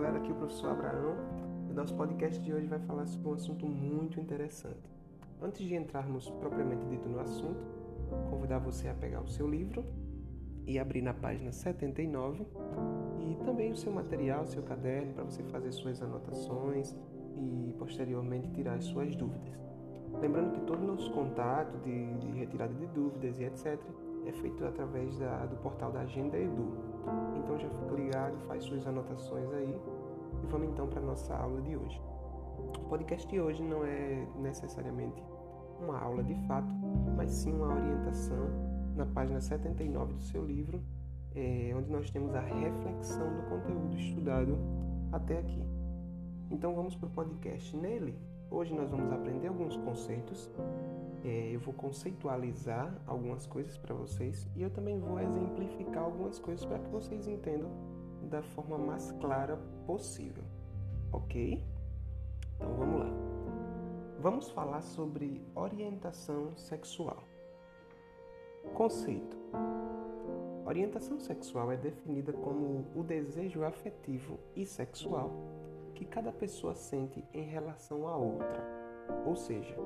galera, aqui é o professor Abraão e nosso podcast de hoje vai falar sobre um assunto muito interessante. Antes de entrarmos propriamente dito no assunto, convidar você a pegar o seu livro e abrir na página 79 e também o seu material, seu caderno para você fazer suas anotações e posteriormente tirar as suas dúvidas. Lembrando que todo o nosso contato de, de retirada de dúvidas e etc é feito através da, do portal da Agenda Edu. Então já fica ligado, faz suas anotações aí e vamos então para a nossa aula de hoje. O podcast de hoje não é necessariamente uma aula de fato, mas sim uma orientação na página 79 do seu livro, é, onde nós temos a reflexão do conteúdo estudado até aqui. Então vamos para o podcast. Nele, hoje nós vamos aprender alguns conceitos é, eu vou conceitualizar algumas coisas para vocês e eu também vou exemplificar algumas coisas para que vocês entendam da forma mais clara possível, ok? Então vamos lá. Vamos falar sobre orientação sexual. Conceito: Orientação sexual é definida como o desejo afetivo e sexual que cada pessoa sente em relação a outra, ou seja,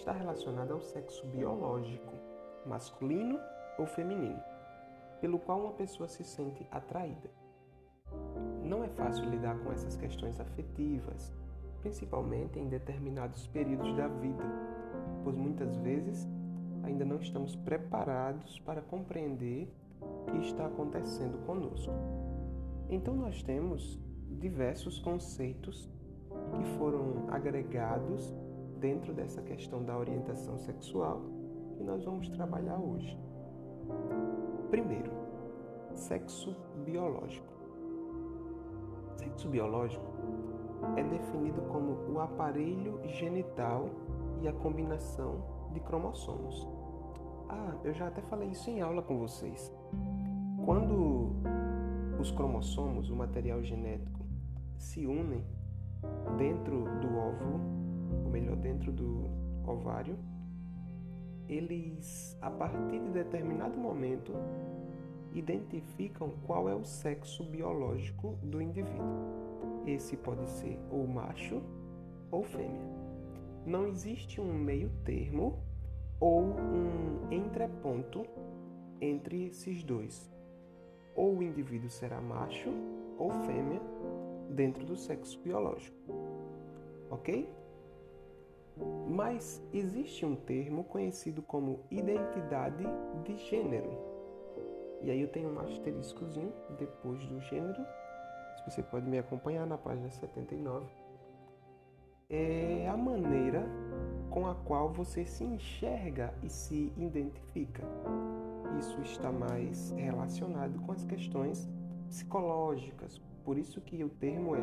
está relacionada ao sexo biológico, masculino ou feminino, pelo qual uma pessoa se sente atraída. Não é fácil lidar com essas questões afetivas, principalmente em determinados períodos da vida, pois muitas vezes ainda não estamos preparados para compreender o que está acontecendo conosco. Então, nós temos diversos conceitos que foram agregados dentro dessa questão da orientação sexual que nós vamos trabalhar hoje. Primeiro, sexo biológico. Sexo biológico é definido como o aparelho genital e a combinação de cromossomos. Ah, eu já até falei isso em aula com vocês. Quando os cromossomos, o material genético, se unem dentro do óvulo, ou melhor, dentro do ovário, eles, a partir de determinado momento, identificam qual é o sexo biológico do indivíduo. Esse pode ser ou macho ou fêmea. Não existe um meio termo ou um entreponto entre esses dois. Ou o indivíduo será macho ou fêmea dentro do sexo biológico. Ok? Mas existe um termo conhecido como identidade de gênero. E aí eu tenho um asteriscozinho depois do gênero. Se você pode me acompanhar na página 79. É a maneira com a qual você se enxerga e se identifica. Isso está mais relacionado com as questões psicológicas. Por isso que o termo é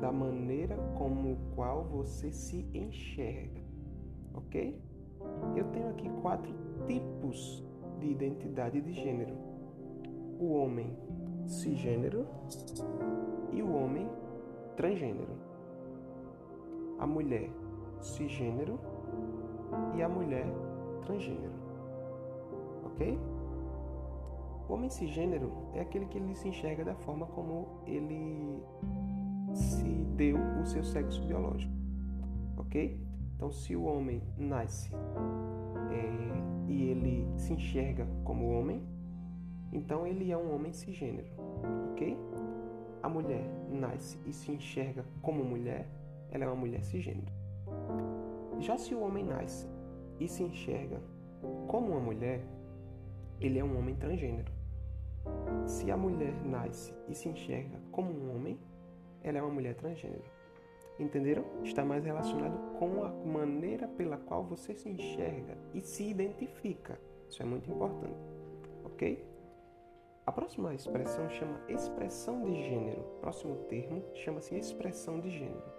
da maneira como qual você se enxerga, ok? Eu tenho aqui quatro tipos de identidade de gênero: o homem cisgênero e o homem transgênero, a mulher cisgênero e a mulher transgênero, ok? O homem cisgênero é aquele que ele se enxerga da forma como ele se deu o seu sexo biológico, ok? Então, se o homem nasce é, e ele se enxerga como homem, então ele é um homem cisgênero, ok? A mulher nasce e se enxerga como mulher, ela é uma mulher cisgênero. Já se o homem nasce e se enxerga como uma mulher, ele é um homem transgênero. Se a mulher nasce e se enxerga como um homem, ela é uma mulher transgênero. Entenderam? Está mais relacionado com a maneira pela qual você se enxerga e se identifica. Isso é muito importante. Ok? A próxima expressão chama expressão de gênero. Próximo termo chama-se expressão de gênero.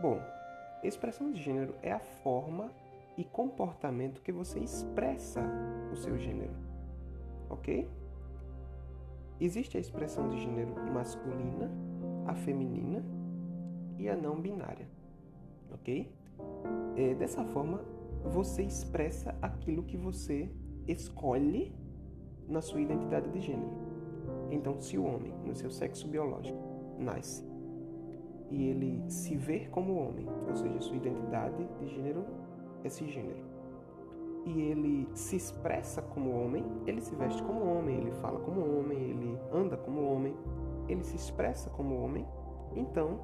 Bom, expressão de gênero é a forma e comportamento que você expressa o seu gênero. Ok? Existe a expressão de gênero masculina a feminina e a não binária, ok? É, dessa forma, você expressa aquilo que você escolhe na sua identidade de gênero. Então, se o homem, no seu sexo biológico, nasce e ele se vê como homem, ou seja, sua identidade de gênero é cisgênero. E ele se expressa como homem, ele se veste como homem, ele fala como homem, ele anda como homem, ele se expressa como homem, então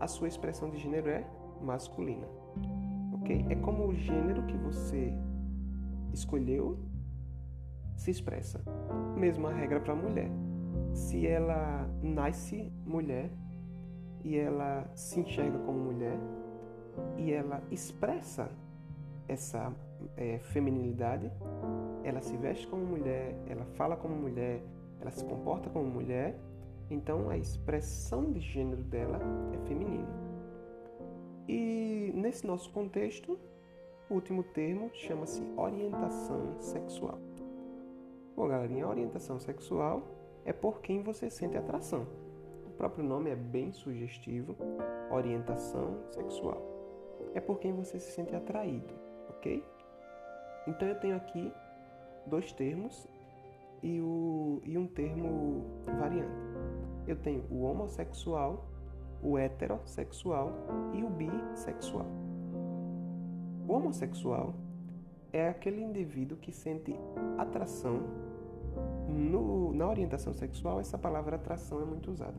a sua expressão de gênero é masculina. Ok? É como o gênero que você escolheu se expressa. Mesma regra para a mulher. Se ela nasce mulher, e ela se enxerga como mulher e ela expressa essa é, feminilidade, ela se veste como mulher, ela fala como mulher, ela se comporta como mulher, então a expressão de gênero dela é feminino. E nesse nosso contexto, o último termo chama-se orientação sexual. Bom, galerinha, a orientação sexual é por quem você sente atração. O próprio nome é bem sugestivo, orientação sexual. É por quem você se sente atraído, ok? Então eu tenho aqui dois termos e, o, e um termo variante. Eu tenho o homossexual, o heterossexual e o bissexual. O homossexual é aquele indivíduo que sente atração. No, na orientação sexual, essa palavra atração é muito usada.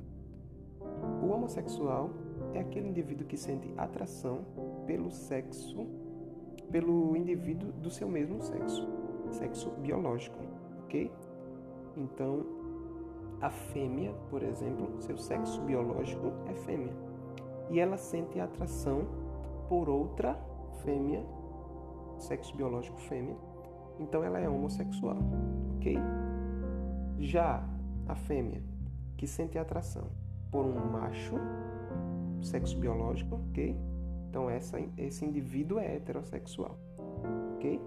O homossexual é aquele indivíduo que sente atração pelo sexo, pelo indivíduo do seu mesmo sexo, sexo biológico, ok? Então, a fêmea, por exemplo, seu sexo biológico é fêmea, e ela sente atração por outra fêmea, sexo biológico fêmea, então ela é homossexual, ok? Já a fêmea que sente atração por um macho, sexo biológico, ok? Então essa, esse indivíduo é heterossexual, ok?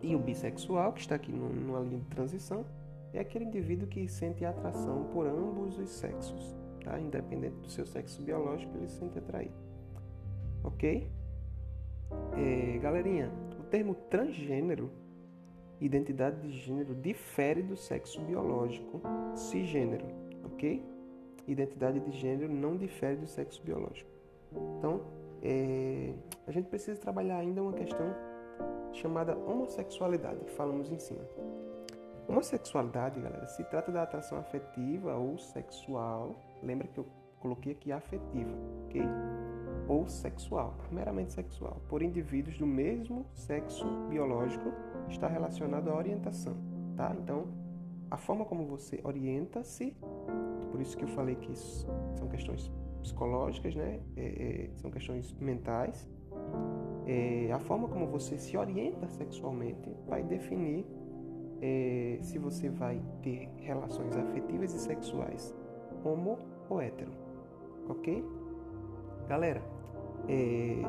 E o bissexual, que está aqui numa linha de transição, é aquele indivíduo que sente atração por ambos os sexos, tá? Independente do seu sexo biológico, ele se sente atraído, ok? É, galerinha, o termo transgênero, identidade de gênero, difere do sexo biológico cisgênero, ok? identidade de gênero não difere do sexo biológico. Então, é, a gente precisa trabalhar ainda uma questão chamada homossexualidade, que falamos em cima. Homossexualidade, galera, se trata da atração afetiva ou sexual. Lembra que eu coloquei aqui afetiva, ok? Ou sexual, meramente sexual, por indivíduos do mesmo sexo biológico, está relacionado à orientação, tá? Então, a forma como você orienta-se por isso que eu falei que isso são questões psicológicas, né? É, é, são questões mentais. É, a forma como você se orienta sexualmente vai definir é, se você vai ter relações afetivas e sexuais homo ou hétero, ok? Galera, é,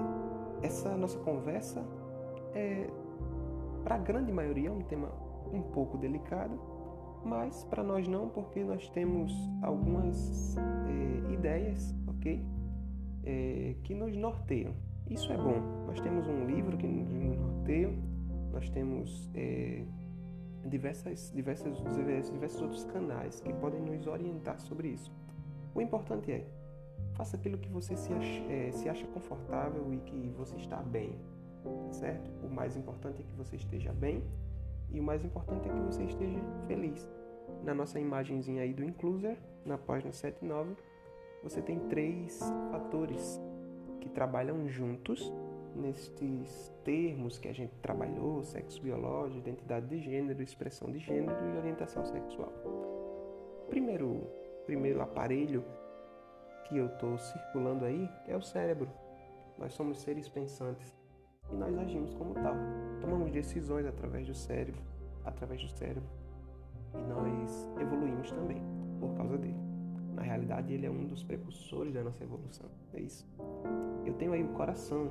essa nossa conversa é para a grande maioria é um tema um pouco delicado, mas para nós não, porque nós temos algumas é, ideias, ok? É, que nos norteiam. Isso é bom. Nós temos um livro que nos norteia, nós temos é, diversas, diversas, diversos outros canais que podem nos orientar sobre isso. O importante é, faça aquilo que você se acha, se acha confortável e que você está bem, certo? O mais importante é que você esteja bem e o mais importante é que você esteja feliz. Na nossa imagenzinha aí do Incluser, na página 7 e 9, você tem três fatores que trabalham juntos nestes termos que a gente trabalhou: sexo biológico, identidade de gênero, expressão de gênero e orientação sexual. Primeiro, primeiro aparelho que eu estou circulando aí é o cérebro. Nós somos seres pensantes e nós agimos como tal. Tomamos decisões através do cérebro, através do cérebro. E nós evoluímos também por causa dele. Na realidade, ele é um dos precursores da nossa evolução. É isso. Eu tenho aí o coração,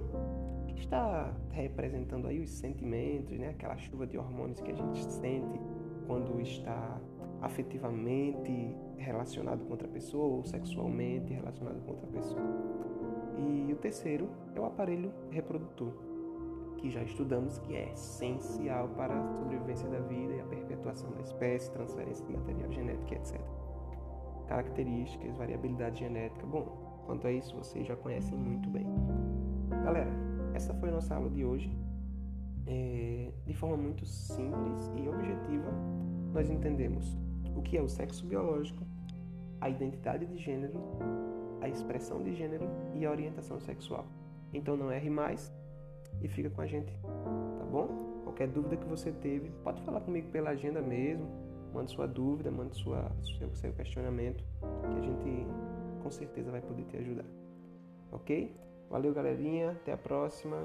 que está representando aí os sentimentos, né? Aquela chuva de hormônios que a gente sente quando está afetivamente relacionado com outra pessoa ou sexualmente relacionado com outra pessoa. E o terceiro é o aparelho reprodutor, que já estudamos que é essencial para a sobrevivência da vida e a perpetuação da espécie, transferência de material genético, etc. características, variabilidade genética. Bom, quanto a isso vocês já conhecem muito bem. Galera, essa foi a nossa aula de hoje. É, de forma muito simples e objetiva, nós entendemos o que é o sexo biológico, a identidade de gênero, a expressão de gênero e a orientação sexual. Então não erre mais e fica com a gente, tá bom? Qualquer dúvida que você teve, pode falar comigo pela agenda mesmo, mande sua dúvida, mande sua, seu, seu questionamento, que a gente com certeza vai poder te ajudar. Ok? Valeu, galerinha. Até a próxima.